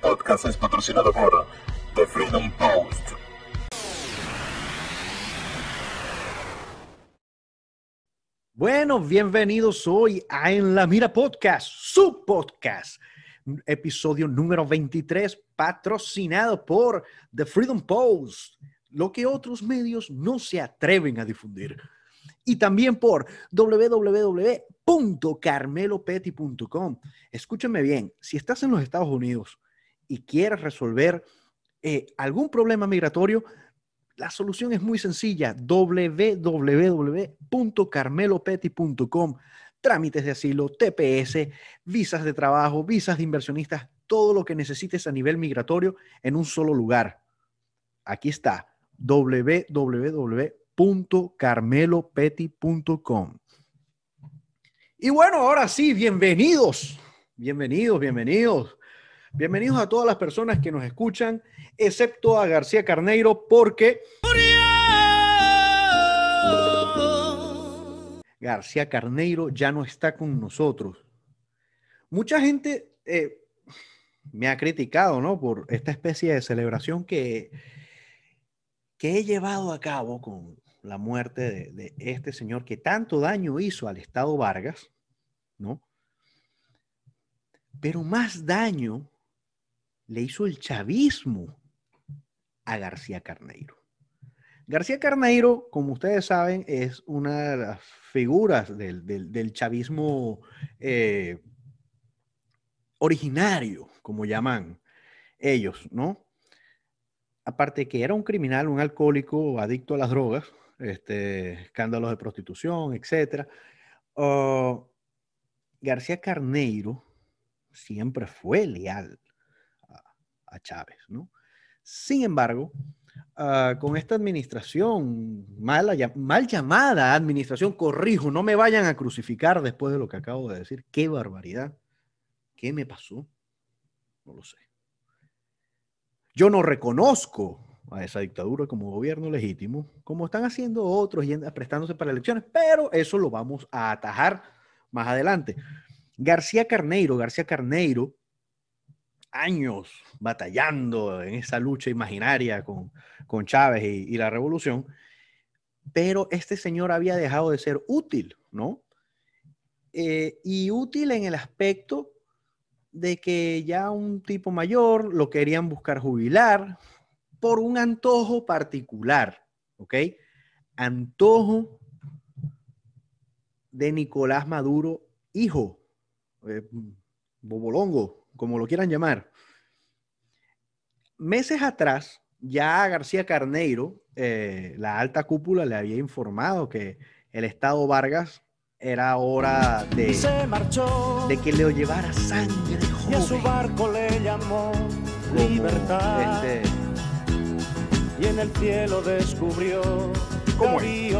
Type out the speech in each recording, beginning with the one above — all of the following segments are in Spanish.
podcast es patrocinado por The Freedom Post. Bueno, bienvenidos hoy a En la Mira Podcast, su podcast, episodio número 23, patrocinado por The Freedom Post, lo que otros medios no se atreven a difundir. Y también por www.carmelopeti.com. Escúchame bien, si estás en los Estados Unidos y quieres resolver eh, algún problema migratorio, la solución es muy sencilla, www.carmelopeti.com. Trámites de asilo, TPS, visas de trabajo, visas de inversionistas, todo lo que necesites a nivel migratorio en un solo lugar. Aquí está, www.carmelopeti.com. Y bueno, ahora sí, bienvenidos, bienvenidos, bienvenidos. Bienvenidos a todas las personas que nos escuchan, excepto a García Carneiro, porque... García Carneiro ya no está con nosotros. Mucha gente eh, me ha criticado, ¿no? Por esta especie de celebración que, que he llevado a cabo con la muerte de, de este señor que tanto daño hizo al Estado Vargas, ¿no? Pero más daño le hizo el chavismo a García Carneiro. García Carneiro, como ustedes saben, es una de las figuras del, chavismo eh, originario, como llaman ellos, ¿no? Aparte que era un criminal, un alcohólico, adicto a las drogas, este, escándalos de prostitución, etc. Oh, García Carneiro siempre fue leal a Chávez, ¿no? Sin embargo, ah, con esta administración, mal llamada administración, corrijo, no me vayan a crucificar después de lo que acabo de decir. Qué barbaridad. ¿Qué me pasó? No lo sé. Yo no reconozco a esa dictadura como gobierno legítimo, como están haciendo otros y prestándose para elecciones, pero eso lo vamos a atajar más adelante. García Carneiro, García Carneiro años batallando en esa lucha imaginaria con, con Chávez y, la revolución, pero este señor había dejado de ser útil, ¿no? Eh, y útil en el aspecto de que ya un tipo mayor lo querían buscar jubilar por un antojo particular, ¿ok? Antojo de Nicolás Maduro, hijo, eh, Bobolongo, como lo quieran llamar. Meses atrás, ya García Carneiro, eh, la alta cúpula le había informado que el Estado Vargas era hora de, de que le llevara sangre joven. Y a su barco le llamó libertad. Este, y en el cielo descubrió ¿Cómo eh,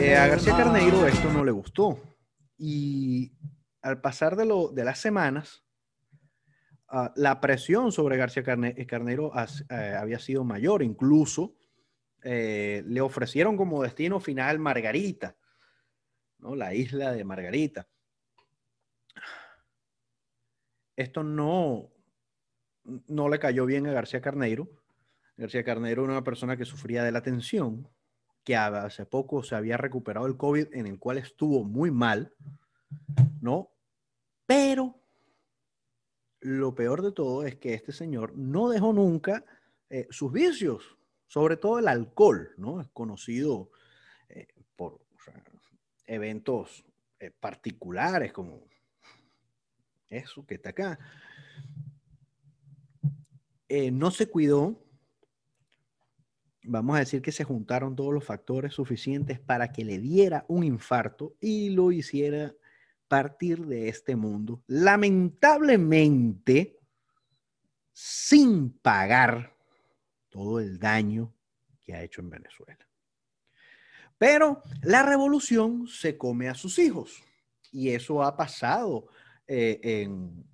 eh, a García Carneiro esto no le gustó y al pasar de, lo, de las semanas, ah, la presión sobre García eh, Carnero eh, había sido mayor. Incluso eh, le ofrecieron como destino final Margarita, ¿no? la isla de Margarita. Esto no, no le cayó bien a García Carneiro. García Carneiro era una persona que sufría de la tensión, que hace poco se había recuperado el COVID, en el cual estuvo muy mal, ¿no? Pero lo peor de todo es que este señor no dejó nunca eh, sus vicios, sobre todo el alcohol, ¿no? Es conocido eh, por eventos eh, particulares como eso que está acá. no se cuidó, vamos a decir que se juntaron todos los factores suficientes para que le diera un infarto y lo hiciera partir de este mundo, lamentablemente, sin pagar todo el daño que ha hecho en Venezuela. Pero la revolución se come a sus hijos y eso ha pasado eh, en...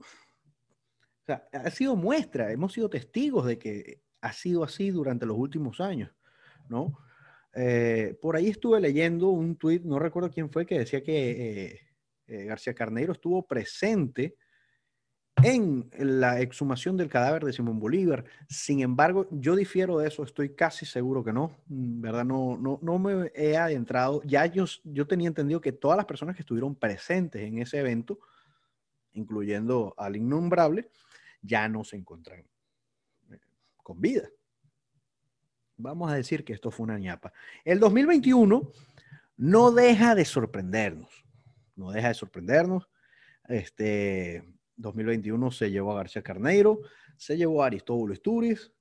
O sea, ha sido muestra, hemos sido testigos de que ha sido así durante los últimos años, ¿no? Eh, por ahí estuve leyendo un tuit, no recuerdo quién fue, que decía que, eh, eh, García Carneiro estuvo presente en la exhumación del cadáver de Simón Bolívar. Sin embargo, yo difiero de eso, estoy casi seguro que no, mm, ¿verdad? No, no, no me he adentrado. Ya yo, yo tenía entendido que todas las personas que estuvieron presentes en ese evento, incluyendo al innombrable, ya no se encuentran con vida. Vamos a decir que esto fue una ñapa. El 2021 no deja de sorprendernos, no deja de sorprendernos. Este, 2021 se llevó a García Carneiro, se llevó a Aristóbulo Isturiz.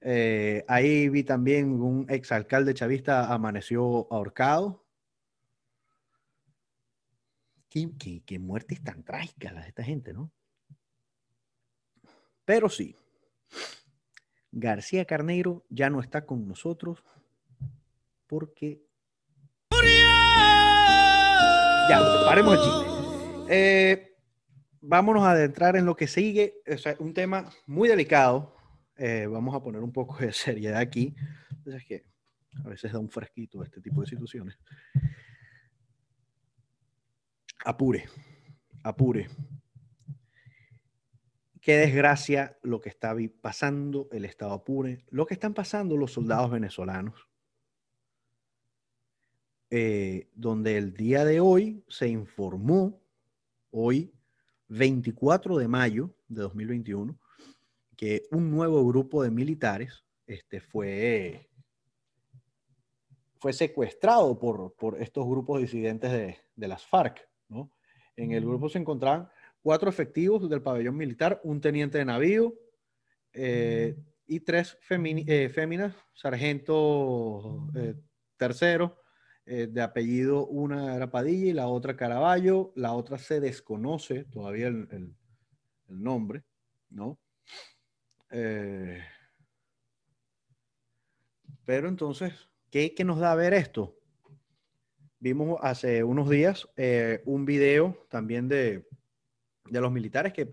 Eh, ahí vi también un exalcalde chavista amaneció ahorcado. Qué, qué, muertes tan trágicas las de esta gente, ¿no? Pero sí, García Carneiro ya no está con nosotros porque... Ya, paremos el chiste. Eh, vámonos a adentrar en lo que sigue. Es un tema muy delicado. Eh, vamos a poner un poco de seriedad aquí. Es que a veces da un fresquito este tipo de situaciones. Apure, apure. Qué desgracia lo que está pasando el Estado Apure, lo que están pasando los soldados venezolanos, eh, donde el día de hoy se informó, hoy 24 de mayo de 2021 que un nuevo grupo de militares este, fue, fue secuestrado por, por estos grupos disidentes de, de las FARC. ¿no? En el grupo se encontraban cuatro efectivos del pabellón militar, un teniente de navío eh, y tres eh, féminas, sargento eh, tercero, eh, de apellido, una era Padilla y la otra Caraballo, la otra se desconoce todavía el, nombre, ¿no? Eh, pero entonces, ¿qué, nos da a ver esto? Vimos hace unos días un video también de, los militares que,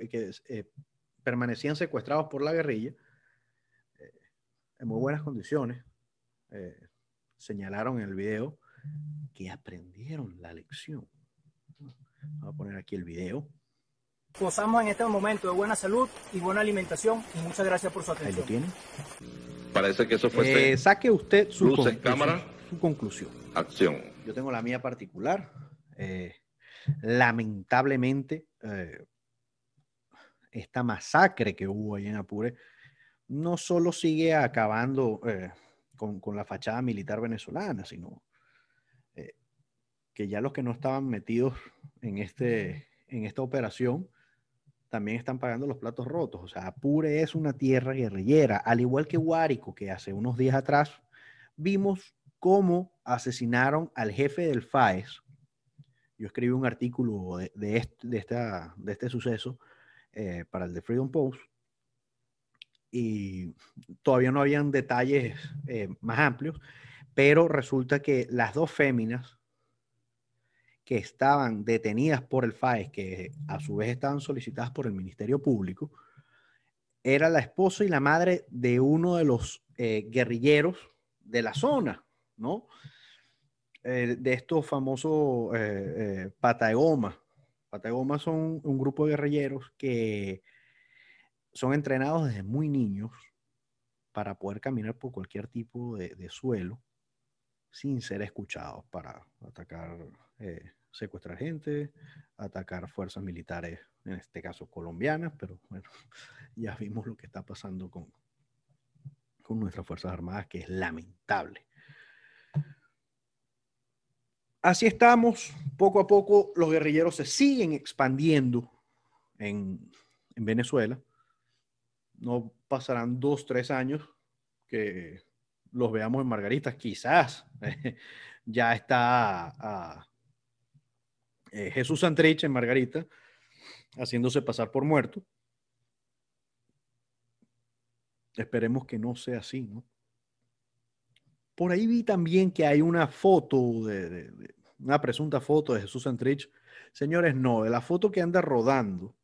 permanecían secuestrados por la guerrilla en muy buenas condiciones. señalaron en el video que aprendieron la lección. Vamos a poner aquí el video. Gozamos en este momento de buena salud y buena alimentación y muchas gracias por su atención. Ahí lo tiene. Parece que eso fue. Eh, saque usted su, Luces, cámara. su conclusión. Acción. Yo tengo la mía particular. Eh, lamentablemente, eh, esta masacre que hubo ahí en Apure no solo sigue acabando con, con, la fachada militar venezolana, sino que ya los que no estaban metidos en, este, en esta operación también están pagando los platos rotos. O sea, Apure es una tierra guerrillera, al igual que Guárico, que hace unos días atrás vimos cómo asesinaron al jefe del FAES. Yo escribí un artículo de, este, suceso eh, para el de Freedom Post y todavía no habían detalles eh, más amplios, pero resulta que las dos féminas que estaban detenidas por el FAES, que a su vez estaban solicitadas por el Ministerio Público, era la esposa y la madre de uno de los eh, guerrilleros de la zona, ¿no? Eh, de estos famosos eh, Patagoma. Patagoma son un grupo de guerrilleros que son entrenados desde muy niños para poder caminar por cualquier tipo de, de suelo sin ser escuchados para atacar eh, secuestrar gente, atacar fuerzas militares, en este caso colombianas, pero bueno, ya vimos lo que está pasando con, con nuestras Fuerzas Armadas, que es lamentable. Así estamos, poco a poco los guerrilleros se siguen expandiendo en, en Venezuela. No pasarán dos, tres años que los veamos en Margaritas, quizás ya está a, eh, Jesús Santrich en Margarita, haciéndose pasar por muerto. Esperemos que no sea así, ¿no? Por ahí vi también que hay una foto, de, una presunta foto de Jesús Santrich. Señores, no, de la foto que anda rodando,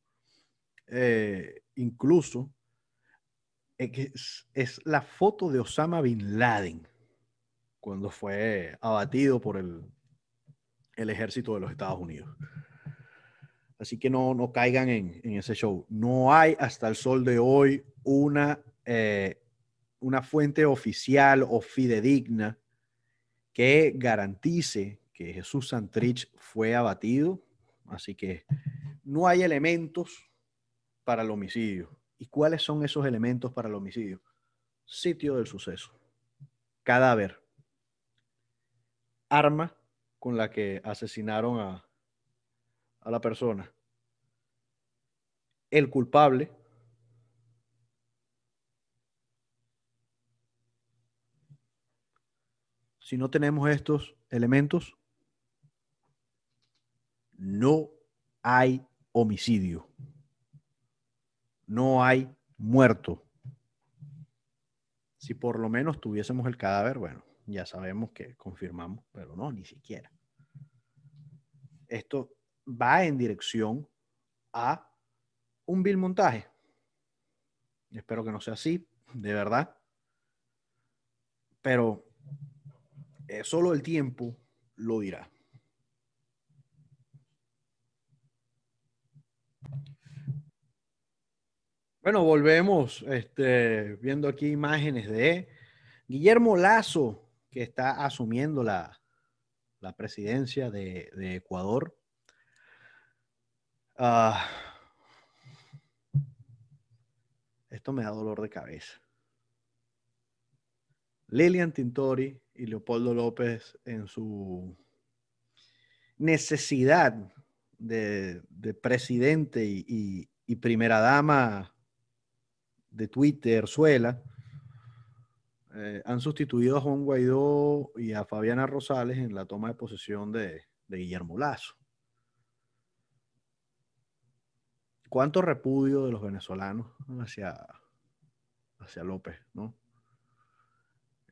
eh, incluso, es, es la foto de Osama Bin Laden cuando fue abatido por el, el ejército de los Estados Unidos. Así que no, no caigan en, en ese show. No hay hasta el sol de hoy una, eh, una fuente oficial o fidedigna que garantice que Jesús Santrich fue abatido. Así que no hay elementos para el homicidio. ¿Y cuáles son esos elementos para el homicidio? Sitio del suceso. Cadáver. Arma con la que asesinaron a, a la persona. El culpable. Si no tenemos estos elementos, no hay homicidio. No hay muerto. Si por lo menos tuviésemos el cadáver, bueno, ya sabemos que confirmamos, pero no, ni siquiera. Esto va en dirección a un vil montaje. Espero que no sea así, de verdad. Pero eh, solo el tiempo lo dirá. Bueno, volvemos este, viendo aquí imágenes de Guillermo Lazo, que está asumiendo la, la presidencia de, de Ecuador. Ah, esto me da dolor de cabeza. Lilian Tintori y Leopoldo López en su necesidad de, de presidente y, primera dama de Twitter, Suela, eh, han sustituido a Juan Guaidó y a Fabiana Rosales en la toma de posesión de, de Guillermo Lazo. ¿Cuánto repudio de los venezolanos hacia, hacia López, no?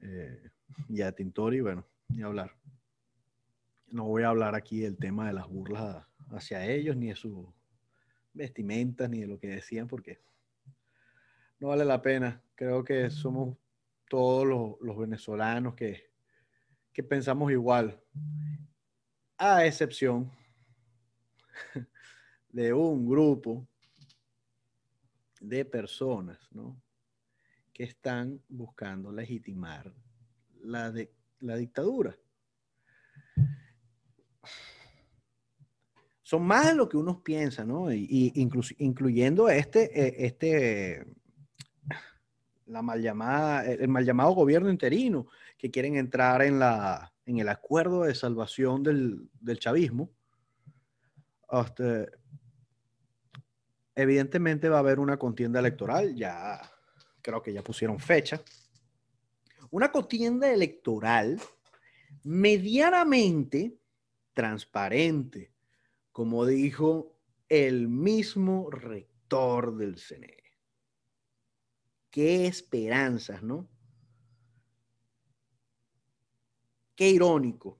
Eh, y a Tintori, bueno, ni hablar. No voy a hablar aquí del tema de las burlas hacia ellos, ni de sus vestimentas, ni de lo que decían, porque no vale la pena. Creo que somos todos los, los venezolanos que, que pensamos igual, a excepción de un grupo de personas ¿no? que están buscando legitimar la, de, la dictadura. Son más de lo que uno piensa, ¿no? Y, y inclu incluyendo este, este, la mal llamada, el mal llamado gobierno interino, que quieren entrar en, la, en el acuerdo de salvación del, del chavismo. Este, evidentemente va a haber una contienda electoral, ya creo que ya pusieron fecha. Una contienda electoral medianamente transparente, como dijo el mismo rector del CNE. Qué esperanzas, ¿no? Qué irónico.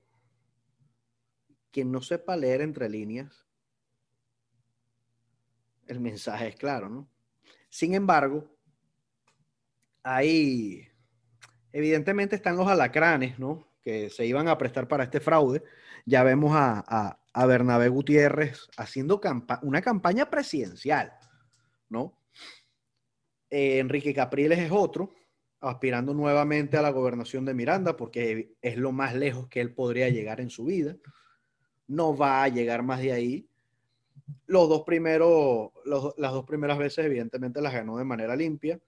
Quien no sepa leer entre líneas, el mensaje es claro, ¿no? Sin embargo, ahí evidentemente están los alacranes, ¿no? Que se iban a prestar para este fraude. Ya vemos a, a, a Bernabé Gutiérrez haciendo campa una campaña presidencial, ¿no? Eh, Enrique Capriles es otro, aspirando nuevamente a la gobernación de Miranda, porque es lo más lejos que él podría llegar en su vida. No va a llegar más de ahí. Los dos primeros, las dos primeras veces, evidentemente, las ganó de manera limpia.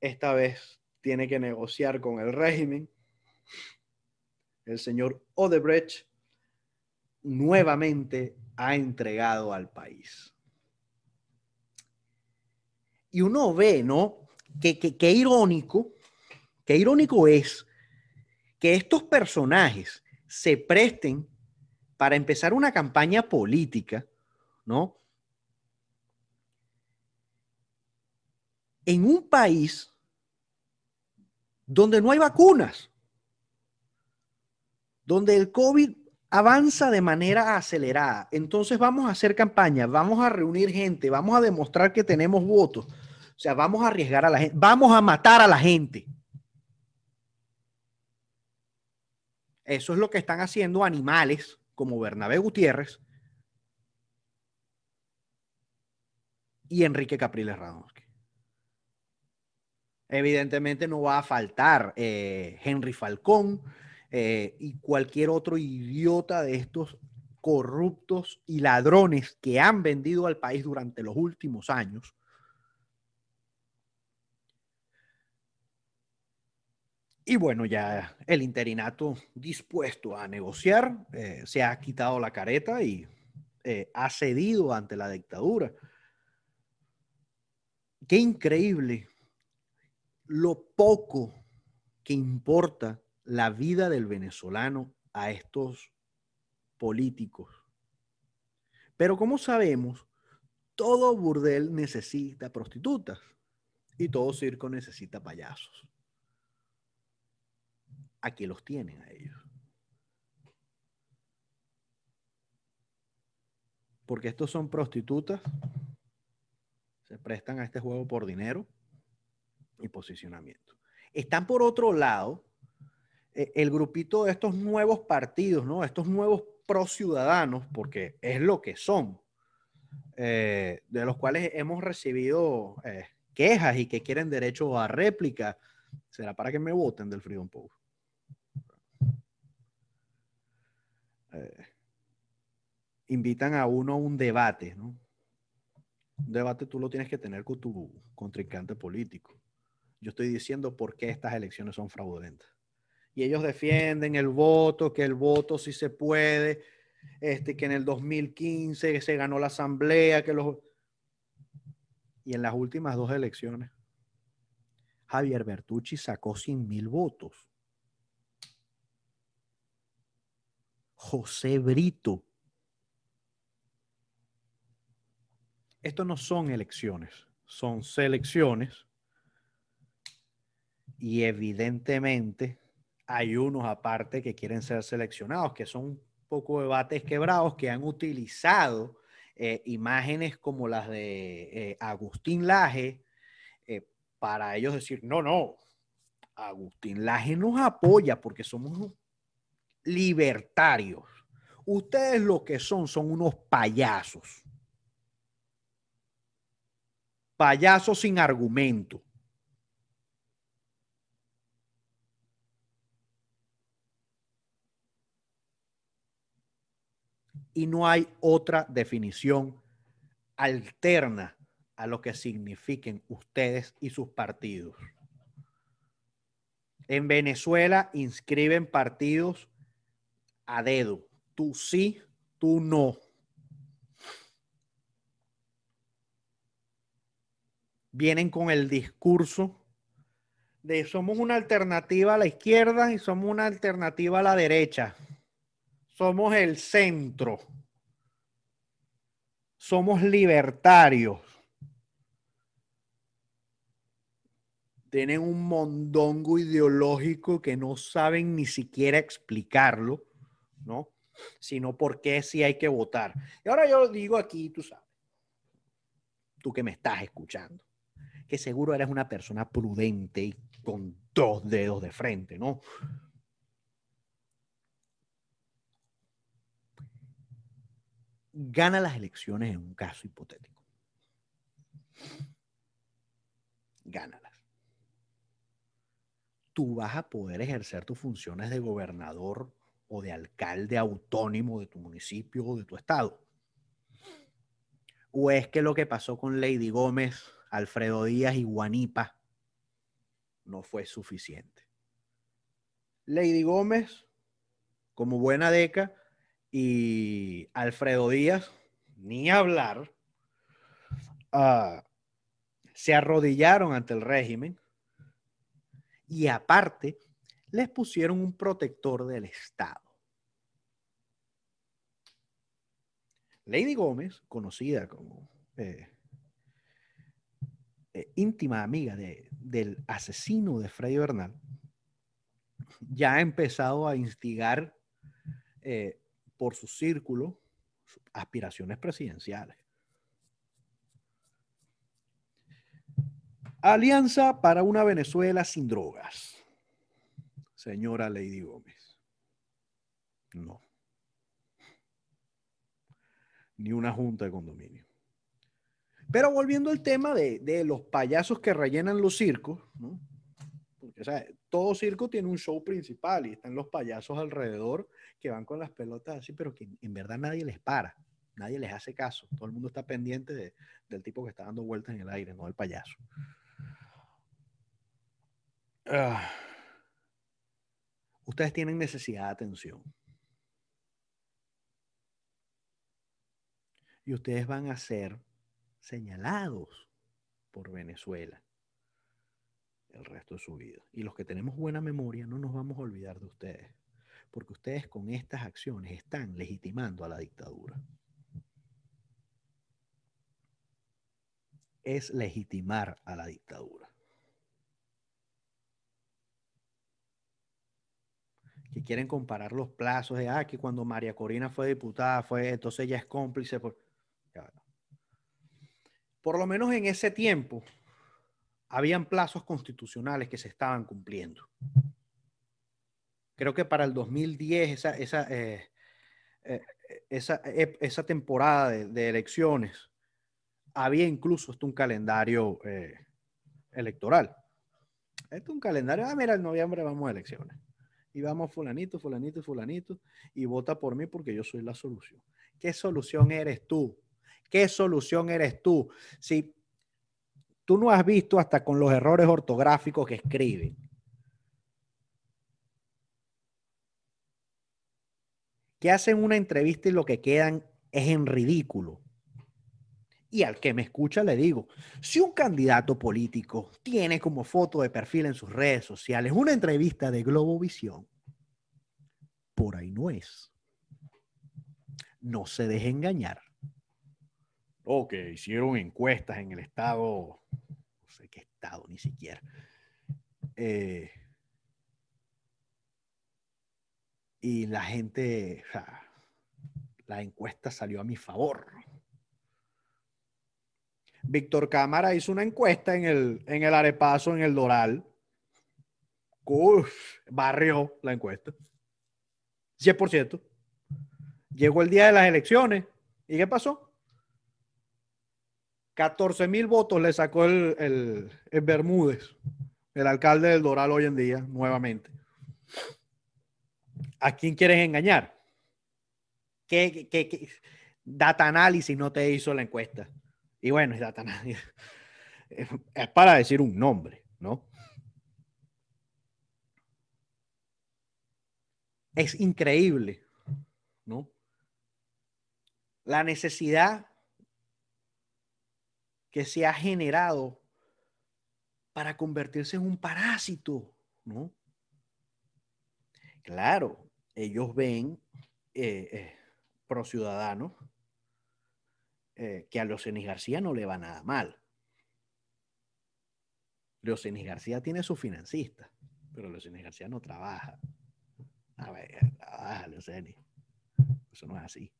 Esta vez tiene que negociar con el régimen. El señor Odebrecht nuevamente ha entregado al país. Y uno ve, ¿no? Que, que, que irónico, qué irónico es que estos personajes se presten para empezar una campaña política, ¿no? En un país donde no hay vacunas, donde el COVID avanza de manera acelerada. Entonces vamos a hacer campaña, vamos a reunir gente, vamos a demostrar que tenemos votos. O sea, vamos a arriesgar a la gente, vamos a matar a la gente. Eso es lo que están haciendo animales como Bernabé Gutiérrez, y Enrique Capriles Radonsky. Evidentemente no va a faltar eh, Henry Falcón eh, y cualquier otro idiota de estos corruptos y ladrones que han vendido al país durante los últimos años. Y bueno, ya el interinato dispuesto a negociar eh, se ha quitado la careta y ha cedido ante la dictadura. Qué increíble lo poco que importa la vida del venezolano a estos políticos. Pero como sabemos, todo burdel necesita prostitutas y todo circo necesita payasos. Aquí los tienen a ellos. Porque estos son prostitutas, se prestan a este juego por dinero y posicionamiento. Están por otro lado eh, el grupito de estos nuevos partidos, ¿no? Estos nuevos pro ciudadanos, porque es lo que son, eh, de los cuales hemos recibido eh, quejas y que quieren derecho a réplica. Será para que me voten del Freedom Post. invitan a uno a un debate, ¿no? Un debate tú lo tienes que tener con tu contrincante político. Yo estoy diciendo por qué estas elecciones son fraudulentas. Y ellos defienden el voto, que el voto sí se puede, este, que en el 2015 se ganó la asamblea, que los... Y en las últimas dos elecciones, Javier Bertucci sacó 100 mil votos. José Brito. Esto no son elecciones, son selecciones y evidentemente hay unos aparte que quieren ser seleccionados, que son un poco debates quebrados que han utilizado eh, imágenes como las de eh, Agustín Laje eh, para ellos decir, no, no, Agustín Laje nos apoya porque somos libertarios. Ustedes lo que son son unos payasos. Payasos sin argumento. Y no hay otra definición alterna a lo que signifiquen ustedes y sus partidos. En Venezuela inscriben partidos a dedo. Tú sí, tú no. Vienen con el discurso de somos una alternativa a la izquierda y somos una alternativa a la derecha. Somos el centro. Somos libertarios. Tienen un mondongo ideológico que no saben ni siquiera explicarlo, ¿no? Sino por qué sí hay que votar. Y ahora yo digo aquí, tú sabes, tú que me estás escuchando, que seguro eres una persona prudente y con dos dedos de frente, ¿no? Gana las elecciones en un caso hipotético. Gánalas. Tú vas a poder ejercer tus funciones de gobernador o de alcalde autónomo de tu municipio o de tu estado. ¿O es que lo que pasó con Lady Gómez, Alfredo Díaz y Guanipa no fue suficiente? Lady Gómez, como buena deca, y Alfredo Díaz, ni hablar, ah, se arrodillaron ante el régimen y aparte les pusieron un protector del Estado. Lady Gómez, conocida como eh, eh, íntima amiga del asesino de Freddy Bernal, ya ha empezado a instigar eh, por su círculo aspiraciones presidenciales. Alianza para una Venezuela sin drogas. Señora Lady Gómez. No. Ni una junta de condominio. Pero volviendo al tema de, de los payasos que rellenan los circos, ¿no? Porque, todo circo tiene un show principal y están los payasos alrededor que van con las pelotas así, pero que en verdad nadie les para, nadie les hace caso. Todo el mundo está pendiente de- del tipo que está dando vueltas en el aire, no del payaso. Ah. Ustedes tienen necesidad de atención. Y ustedes van a ser señalados por Venezuela el resto de su vida. Y los que tenemos buena memoria no nos vamos a olvidar de ustedes, porque ustedes con estas acciones están legitimando a la dictadura. Es legitimar a la dictadura. Que quieren comparar los plazos de, ah, que cuando María Corina fue diputada, fue, entonces ella es cómplice. Por, por lo menos en ese tiempo, habían plazos constitucionales que se estaban cumpliendo. Creo que para el 2010, esa, esa, eh, eh, esa, esa temporada de, elecciones, había incluso hasta un calendario eh, electoral. Este es un calendario, ah, mira, en noviembre vamos a elecciones. Y vamos fulanito, fulanito, fulanito, y vota por mí porque yo soy la solución. ¿Qué solución eres tú? ¿Qué solución eres tú? Si tú no has visto hasta con los errores ortográficos que escriben. Que hacen una entrevista y lo que quedan es en ridículo. Y al que me escucha le digo, si un candidato político tiene como foto de perfil en sus redes sociales una entrevista de Globovisión, por ahí no es. No se deje engañar. O que hicieron encuestas en el estado, no sé qué estado ni siquiera. Eh, y la gente, la encuesta salió a mi favor. Víctor Cámara hizo una encuesta en el, en el Arepazo, en el Doral. Uf, barrió la encuesta. 100%. Llegó el día de las elecciones. ¿Y qué pasó? 14 mil votos le sacó el, el Bermúdez, el alcalde del Doral hoy en día, nuevamente. ¿A quién quieres engañar? ¿Qué, Data análisis no te hizo la encuesta? Y bueno, es data análisis. Es para decir un nombre, ¿no? Es increíble, ¿no? La necesidad que se ha generado para convertirse en un parásito, ¿no? Claro, ellos ven eh, eh, pro ciudadanos eh, que a Leocenis García no le va nada mal. Leocenis García tiene su financista, pero Leocenis García no trabaja. A ver, trabaja Leocenis. Eso no es así.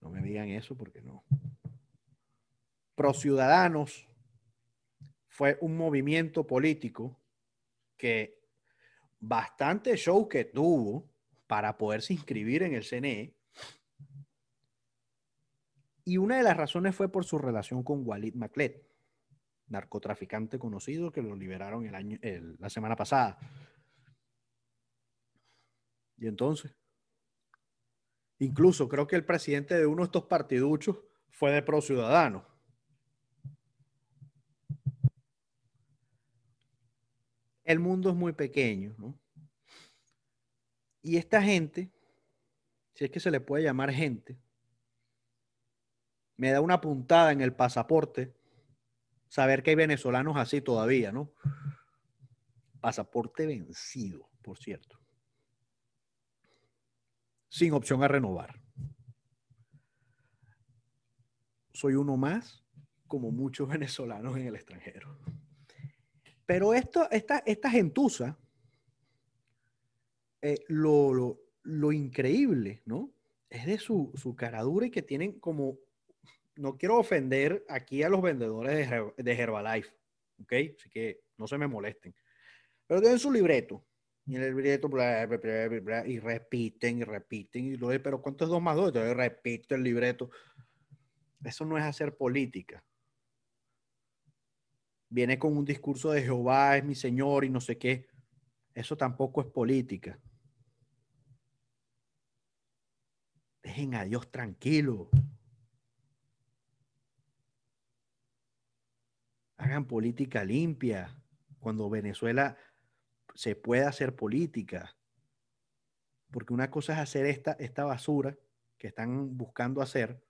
No me digan eso porque no. Pro Ciudadanos fue un movimiento político que bastante show que tuvo para poderse inscribir en el CNE. Y una de las razones fue por su relación con Walid Maclet, narcotraficante conocido que lo liberaron el año, la semana pasada. Y entonces, incluso creo que el presidente de uno de estos partiduchos fue de Pro Ciudadano. El mundo es muy pequeño, ¿no? Y esta gente, si es que se le puede llamar gente, me da una puntada en el pasaporte saber que hay venezolanos así todavía, ¿no? Pasaporte vencido, por cierto. Sin opción a renovar. Soy uno más, como muchos venezolanos en el extranjero. Pero esto, esta, esta gentuza, eh, lo, lo, lo increíble, ¿no? Es de su, su caradura y que tienen como, no quiero ofender aquí a los vendedores de, de Herbalife, ¿ok? Así que no se me molesten. Pero tienen su libreto Y el libreto, bla, bla, bla, y repiten y repiten. Y luego, pero ¿cuánto es 2 más 2? Entonces repite el libreto. Eso no es hacer política. Viene con un discurso de Jehová es mi Señor y no sé qué. Eso tampoco es política. Dejen a Dios tranquilo. Hagan política limpia. Cuando Venezuela se puede hacer política. Porque una cosa es hacer esta, esta basura que están buscando hacer.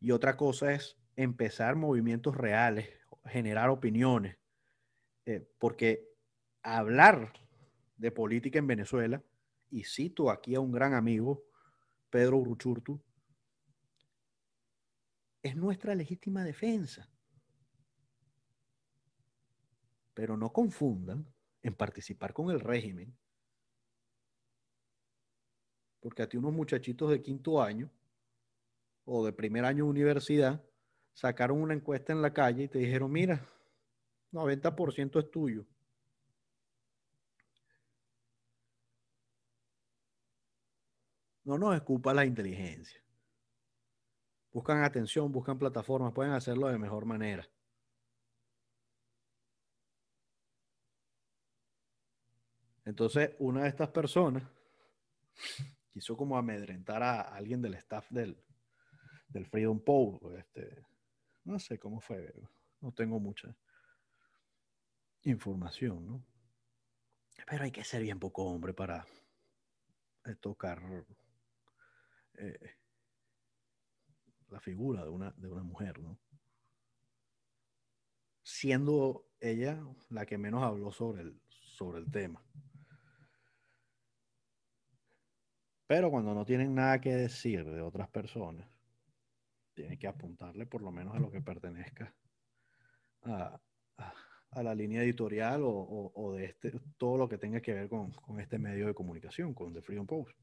Y otra cosa es empezar movimientos reales, generar opiniones. Eh, porque hablar de política en Venezuela, y cito aquí a un gran amigo, Pedro Uruchurtu, es nuestra legítima defensa. Pero no confundan en participar con el régimen, porque a ti unos muchachitos de quinto año o de primer año de universidad sacaron una encuesta en la calle y te dijeron, mira, 90% es tuyo. No nos escupa la inteligencia. Buscan atención, buscan plataformas, pueden hacerlo de mejor manera. Entonces, una de estas personas quiso como amedrentar a alguien del staff del, del Freedom Post. Este, no sé cómo fue, no tengo mucha información, ¿no? Pero hay que ser bien poco hombre para eh, tocar eh, la figura de una, de una mujer, ¿no? Siendo ella la que menos habló sobre el, sobre el tema. Pero cuando no tienen nada que decir de otras personas, tienen que apuntarle por lo menos a lo que pertenezca a, la línea editorial o, de este, todo lo que tenga que ver con, este medio de comunicación, con The Freedom Post.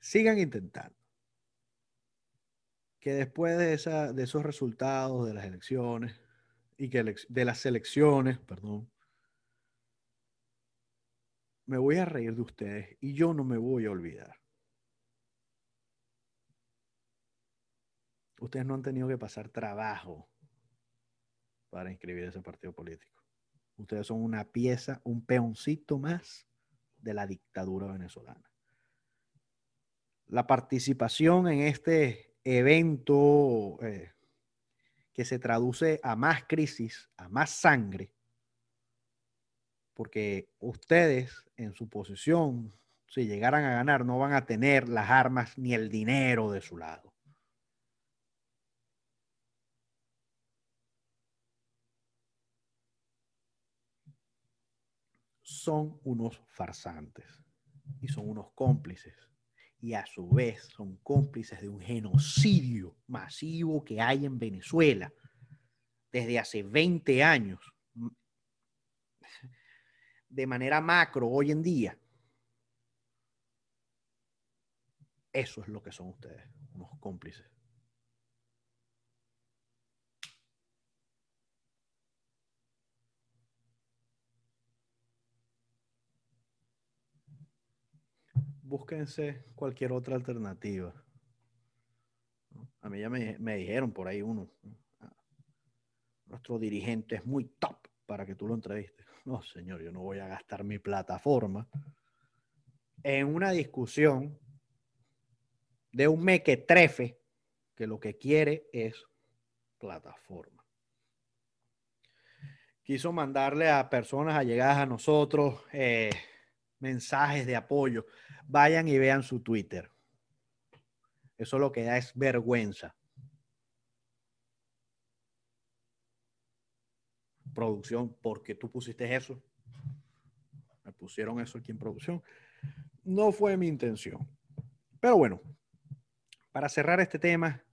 Sigan intentando. Que después de, de esos resultados de las elecciones y que de las elecciones, perdón, me voy a reír de ustedes y yo no me voy a olvidar. Ustedes no han tenido que pasar trabajo para inscribir ese partido político. Ustedes son una pieza, un peoncito más de la dictadura venezolana. La participación en este evento eh, que se traduce a más crisis, a más sangre, porque ustedes en su posición, si llegaran a ganar, no van a tener las armas ni el dinero de su lado. Son unos farsantes y son unos cómplices y a su vez son cómplices de un genocidio masivo que hay en Venezuela desde hace 20 años de manera macro hoy en día. Eso es lo que son ustedes, unos cómplices. Búsquense cualquier otra alternativa. A mí ya me, me dijeron por ahí uno, nuestro dirigente es muy top para que tú lo entrevistes. No, señor, yo no voy a gastar mi plataforma en una discusión de un mequetrefe que lo que quiere es plataforma. Quiso mandarle a personas allegadas a nosotros eh, mensajes de apoyo. Vayan y vean su Twitter. Eso lo que da es vergüenza. producción porque tú pusiste eso. Me pusieron eso aquí en producción. No fue mi intención. Pero bueno, para cerrar este tema,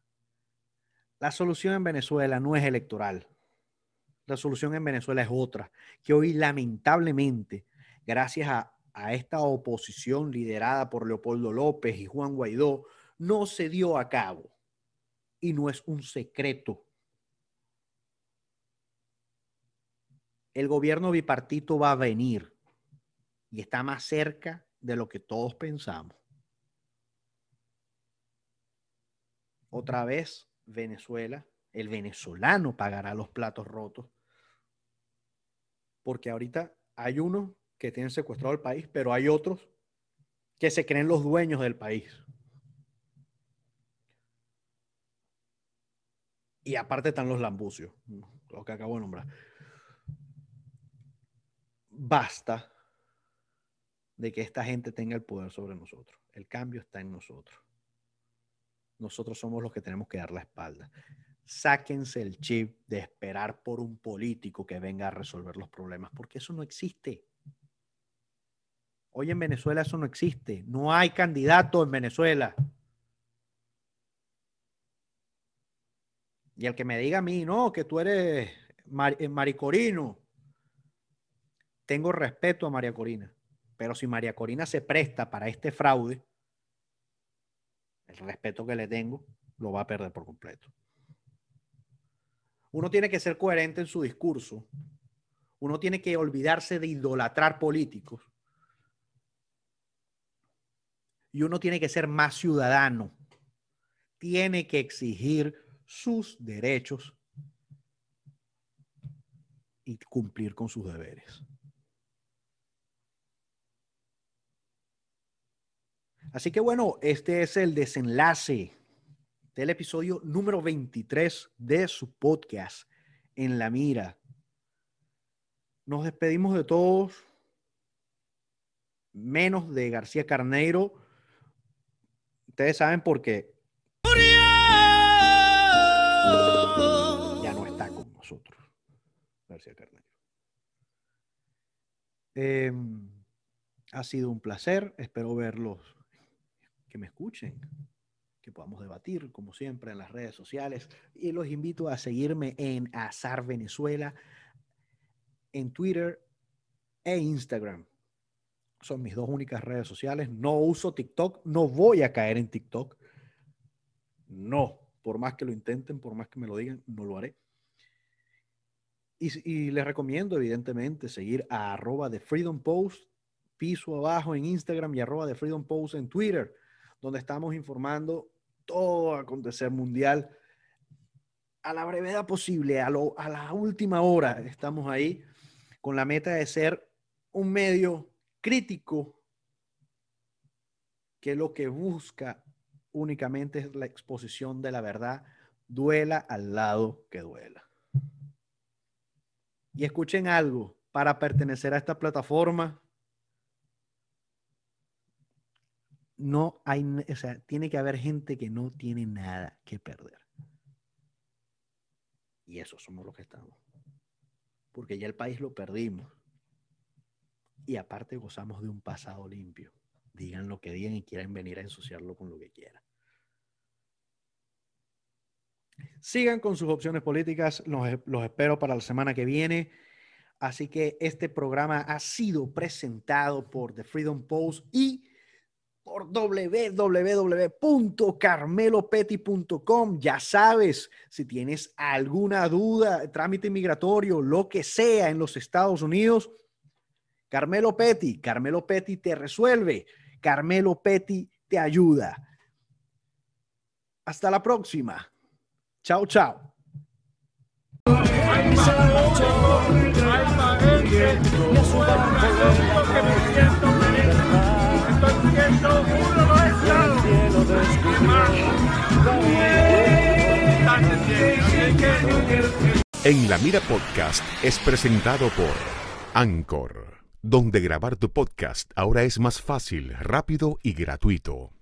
la solución en Venezuela no es electoral. La solución en Venezuela es otra, que hoy lamentablemente, gracias a, a esta oposición liderada por Leopoldo López y Juan Guaidó, no se dio a cabo. Y no es un secreto el gobierno bipartito va a venir y está más cerca de lo que todos pensamos. Otra vez, Venezuela, el venezolano pagará los platos rotos. Porque ahorita hay unos que tienen secuestrado el país, pero hay otros que se creen los dueños del país. Y aparte están los lambucios, lo que acabo de nombrar. Basta de que esta gente tenga el poder sobre nosotros. El cambio está en nosotros. Nosotros somos los que tenemos que dar la espalda. Sáquense el chip de esperar por un político que venga a resolver los problemas, porque eso no existe. Hoy en Venezuela eso no existe. No hay candidato en Venezuela. Y el que me diga a mí, no, que tú eres eh, maricorino, tengo respeto a María Corina. Pero si María Corina se presta para este fraude, el respeto que le tengo lo va a perder por completo. Uno tiene que ser coherente en su discurso. Uno tiene que olvidarse de idolatrar políticos. Y uno tiene que ser más ciudadano. Tiene que exigir sus derechos y cumplir con sus deberes. Así que bueno, este es el desenlace del episodio número 23 de su podcast En la Mira. Nos despedimos de todos, menos de García Carneiro. Ustedes saben por qué. Ya no está con nosotros, García Carneiro. Em, ha sido un placer, espero verlos que me escuchen, que podamos debatir, como siempre, en las redes sociales. Y los invito a seguirme en Azar Venezuela, en Twitter e Instagram. Son mis dos únicas redes sociales. No uso TikTok, no voy a caer en TikTok. No, por más que lo intenten, por más que me lo digan, no lo haré. Y, les recomiendo, evidentemente, seguir a arroba de Freedom Post, piso abajo en Instagram y arroba de Freedom Post en Twitter donde estamos informando todo acontecer mundial a la brevedad posible, a, a la última hora. Estamos ahí con la meta de ser un medio crítico que lo que busca únicamente es la exposición de la verdad, duela al lado que duela. Y escuchen algo, para pertenecer a esta plataforma no hay, o sea, tiene que haber gente que no tiene nada que perder. Y eso somos los que estamos. Porque ya el país lo perdimos. Y aparte gozamos de un pasado limpio. Digan lo que digan y quieran venir a ensuciarlo con lo que quieran. Sigan con sus opciones políticas. Los, los espero para la semana que viene. Así que este programa ha sido presentado por The Freedom Post y por www.carmelopeti.com. Ya sabes, si tienes alguna duda, trámite migratorio, lo que sea en los Estados Unidos, Carmelo Petty, Carmelo Petty te resuelve, Carmelo Petty te ayuda. Hasta la próxima. Chao, chao. En la Mira Podcast es presentado por Anchor, donde grabar tu podcast ahora es más fácil, rápido y gratuito.